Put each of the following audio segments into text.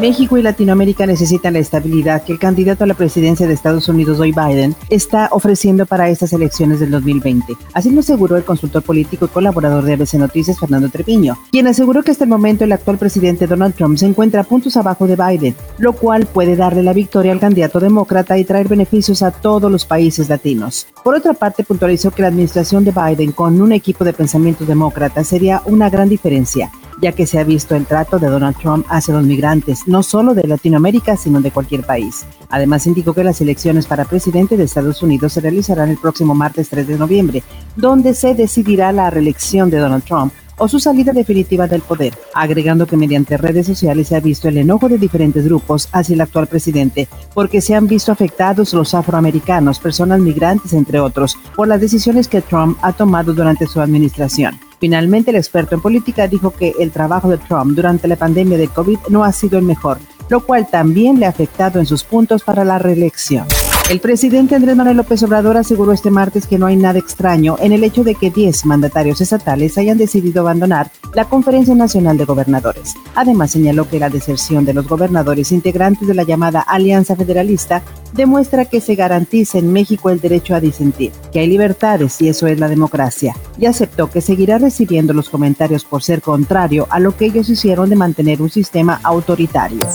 México y Latinoamérica necesitan la estabilidad que el candidato a la presidencia de Estados Unidos, Joe Biden, está ofreciendo para estas elecciones del 2020. Así lo aseguró el consultor político y colaborador de ABC Noticias, Fernando Treviño, quien aseguró que hasta el momento el actual presidente Donald Trump se encuentra a puntos abajo de Biden, lo cual puede darle la victoria al candidato demócrata y traer beneficios a todos los países latinos. Por otra parte, puntualizó que la administración de Biden con un equipo de pensamiento demócrata sería una gran diferencia ya que se ha visto el trato de Donald Trump hacia los migrantes, no solo de Latinoamérica, sino de cualquier país. Además, indicó que las elecciones para presidente de Estados Unidos se realizarán el próximo martes 3 de noviembre, donde se decidirá la reelección de Donald Trump o su salida definitiva del poder, agregando que mediante redes sociales se ha visto el enojo de diferentes grupos hacia el actual presidente, porque se han visto afectados los afroamericanos, personas migrantes, entre otros, por las decisiones que Trump ha tomado durante su administración. Finalmente, el experto en política dijo que el trabajo de Trump durante la pandemia de COVID no ha sido el mejor, lo cual también le ha afectado en sus puntos para la reelección. El presidente Andrés Manuel López Obrador aseguró este martes que no hay nada extraño en el hecho de que 10 mandatarios estatales hayan decidido abandonar la Conferencia Nacional de Gobernadores. Además, señaló que la deserción de los gobernadores integrantes de la llamada Alianza Federalista demuestra que se garantiza en México el derecho a disentir, que hay libertades y eso es la democracia, y aceptó que seguirá recibiendo los comentarios por ser contrario a lo que ellos hicieron de mantener un sistema autoritario.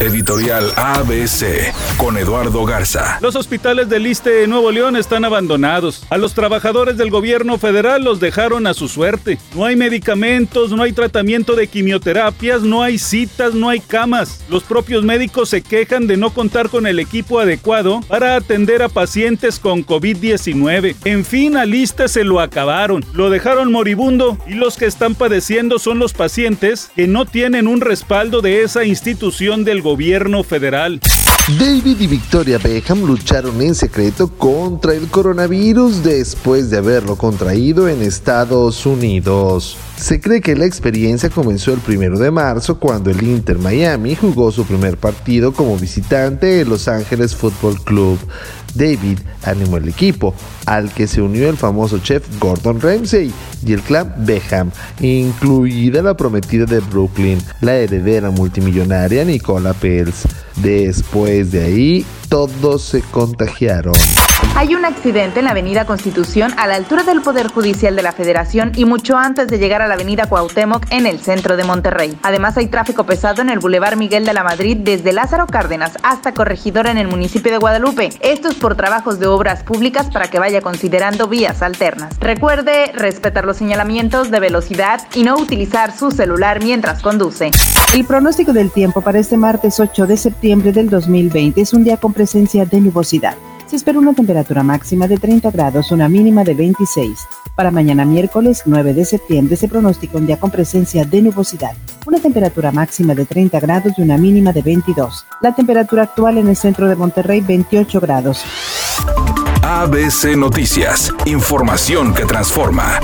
Editorial ABC con Eduardo Garza. Los hospitales del Liste de Nuevo León están abandonados. A los trabajadores del gobierno federal los dejaron a su suerte. No hay medicamentos, no hay tratamiento de quimioterapias, no hay citas, no hay camas. Los propios médicos se quejan de no contar con el equipo adecuado para atender a pacientes con COVID-19. En fin, a Liste se lo acabaron. Lo dejaron moribundo y los que están padeciendo son los pacientes que no tienen un respaldo de esa institución del gobierno federal. David y Victoria Beckham lucharon en secreto contra el coronavirus después de haberlo contraído en Estados Unidos. Se cree que la experiencia comenzó el 1 de marzo cuando el Inter Miami jugó su primer partido como visitante en Los Ángeles Football Club. David animó el equipo, al que se unió el famoso chef Gordon Ramsay y el clan Beckham, incluida la prometida de Brooklyn, la heredera multimillonaria Nicola Pels. Después de ahí, todos se contagiaron. Hay un accidente en la avenida Constitución a la altura del Poder Judicial de la Federación y mucho antes de llegar a la avenida Cuauhtémoc en el centro de Monterrey. Además hay tráfico pesado en el Boulevard Miguel de la Madrid desde Lázaro Cárdenas hasta Corregidora en el municipio de Guadalupe. Esto es por trabajos de obras públicas para que vaya considerando vías alternas. Recuerde respetar los señalamientos de velocidad y no utilizar su celular mientras conduce. El pronóstico del tiempo para este martes 8 de septiembre del 2020 es un día con presencia de nubosidad. Se espera una temperatura máxima de 30 grados, una mínima de 26. Para mañana miércoles 9 de septiembre se pronostica un día con presencia de nubosidad. Una temperatura máxima de 30 grados y una mínima de 22. La temperatura actual en el centro de Monterrey 28 grados. ABC Noticias. Información que transforma.